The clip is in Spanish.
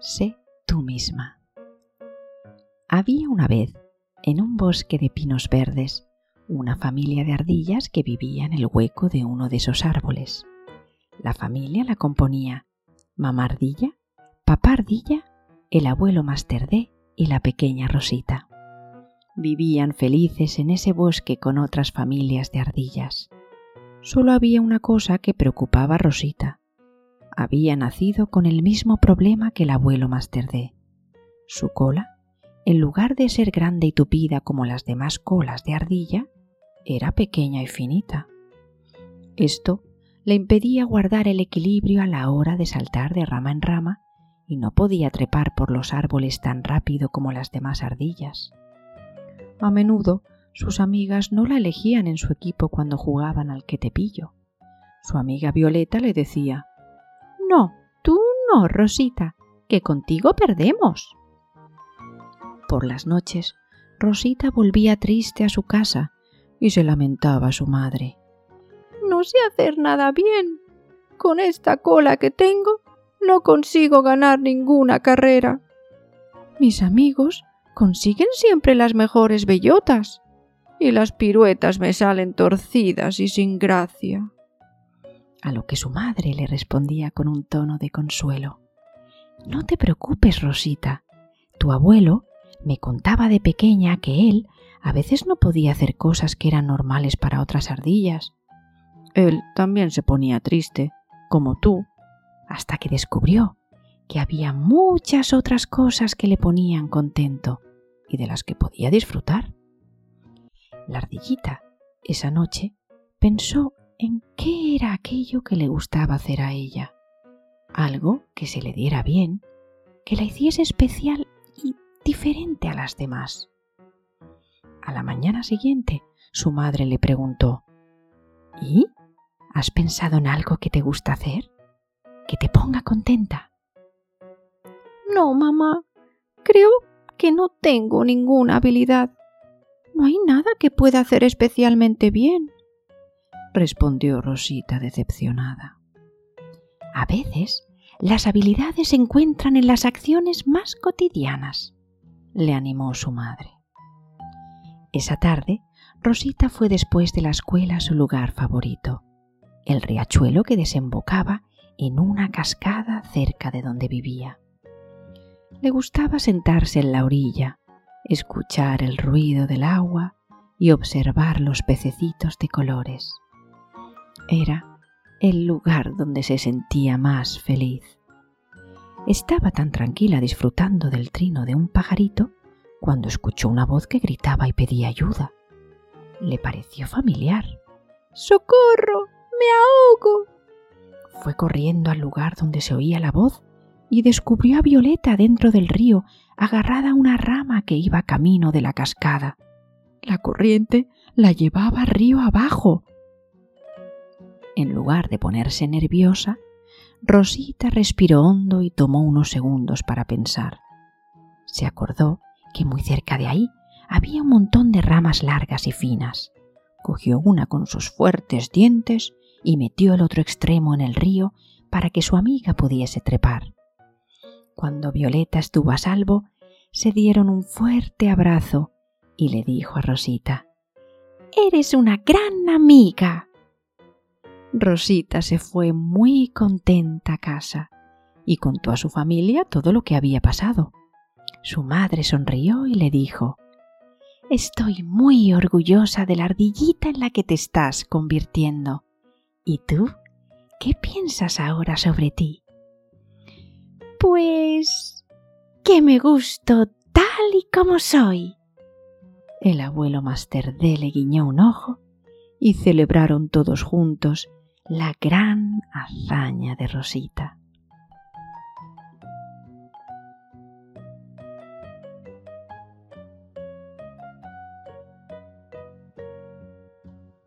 Sé tú misma. Había una vez, en un bosque de pinos verdes, una familia de ardillas que vivía en el hueco de uno de esos árboles. La familia la componía mamá ardilla, papá ardilla, el abuelo Masterdé y la pequeña Rosita. Vivían felices en ese bosque con otras familias de ardillas. Solo había una cosa que preocupaba a Rosita. Había nacido con el mismo problema que el abuelo Masterdé. Su cola, en lugar de ser grande y tupida como las demás colas de ardilla, era pequeña y finita. Esto le impedía guardar el equilibrio a la hora de saltar de rama en rama y no podía trepar por los árboles tan rápido como las demás ardillas. A menudo sus amigas no la elegían en su equipo cuando jugaban al que te pillo. Su amiga Violeta le decía No, tú no, Rosita, que contigo perdemos. Por las noches, Rosita volvía triste a su casa y se lamentaba a su madre. No sé hacer nada bien. Con esta cola que tengo, no consigo ganar ninguna carrera. Mis amigos consiguen siempre las mejores bellotas y las piruetas me salen torcidas y sin gracia. A lo que su madre le respondía con un tono de consuelo. No te preocupes, Rosita. Tu abuelo me contaba de pequeña que él a veces no podía hacer cosas que eran normales para otras ardillas. Él también se ponía triste, como tú, hasta que descubrió que había muchas otras cosas que le ponían contento y de las que podía disfrutar. La ardillita, esa noche, pensó en qué era aquello que le gustaba hacer a ella. Algo que se le diera bien, que la hiciese especial y diferente a las demás. A la mañana siguiente, su madre le preguntó ¿Y? ¿Has pensado en algo que te gusta hacer? ¿Que te ponga contenta? No, mamá. Creo que no tengo ninguna habilidad. No hay nada que pueda hacer especialmente bien, respondió Rosita decepcionada. A veces las habilidades se encuentran en las acciones más cotidianas, le animó su madre. Esa tarde, Rosita fue después de la escuela a su lugar favorito, el riachuelo que desembocaba en una cascada cerca de donde vivía. Le gustaba sentarse en la orilla, escuchar el ruido del agua y observar los pececitos de colores. Era el lugar donde se sentía más feliz. Estaba tan tranquila disfrutando del trino de un pajarito cuando escuchó una voz que gritaba y pedía ayuda. Le pareció familiar. ¡Socorro! ¡Me ahogo! Fue corriendo al lugar donde se oía la voz y descubrió a Violeta dentro del río, agarrada a una rama que iba camino de la cascada. La corriente la llevaba río abajo. En lugar de ponerse nerviosa, Rosita respiró hondo y tomó unos segundos para pensar. Se acordó que muy cerca de ahí había un montón de ramas largas y finas. Cogió una con sus fuertes dientes y metió el otro extremo en el río para que su amiga pudiese trepar. Cuando Violeta estuvo a salvo, se dieron un fuerte abrazo y le dijo a Rosita Eres una gran amiga. Rosita se fue muy contenta a casa y contó a su familia todo lo que había pasado. Su madre sonrió y le dijo Estoy muy orgullosa de la ardillita en la que te estás convirtiendo. ¿Y tú? ¿Qué piensas ahora sobre ti? Pues... que me gusto tal y como soy. El abuelo Master D le guiñó un ojo y celebraron todos juntos la gran hazaña de Rosita.